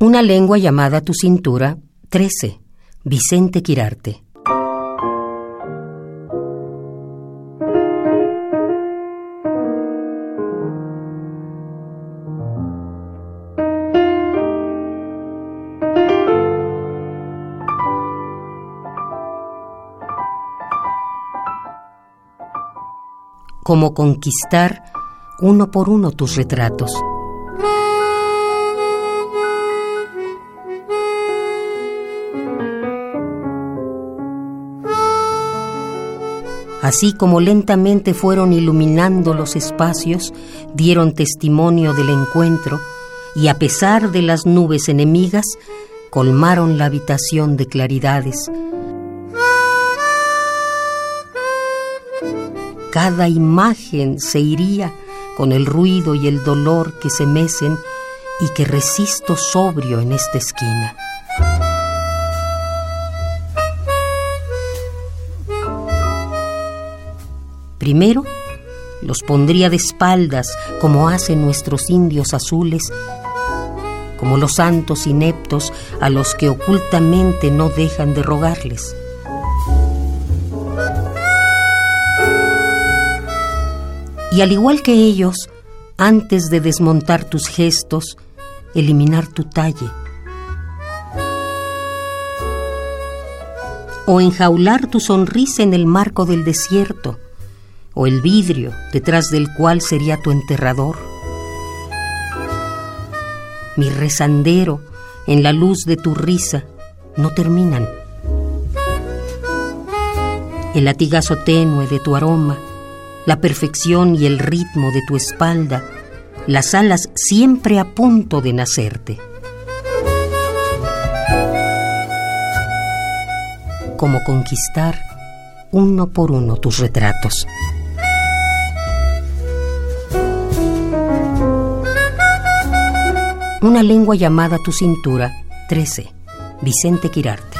Una lengua llamada tu cintura, 13. Vicente Quirarte. Como conquistar uno por uno tus retratos. Así como lentamente fueron iluminando los espacios, dieron testimonio del encuentro y a pesar de las nubes enemigas, colmaron la habitación de claridades. Cada imagen se iría con el ruido y el dolor que se mecen y que resisto sobrio en esta esquina. Primero, los pondría de espaldas como hacen nuestros indios azules, como los santos ineptos a los que ocultamente no dejan de rogarles. Y al igual que ellos, antes de desmontar tus gestos, eliminar tu talle. O enjaular tu sonrisa en el marco del desierto o el vidrio detrás del cual sería tu enterrador. Mi rezandero en la luz de tu risa no terminan. El latigazo tenue de tu aroma, la perfección y el ritmo de tu espalda, las alas siempre a punto de nacerte. Como conquistar uno por uno tus retratos. Una lengua llamada tu cintura, 13. Vicente Quirarte.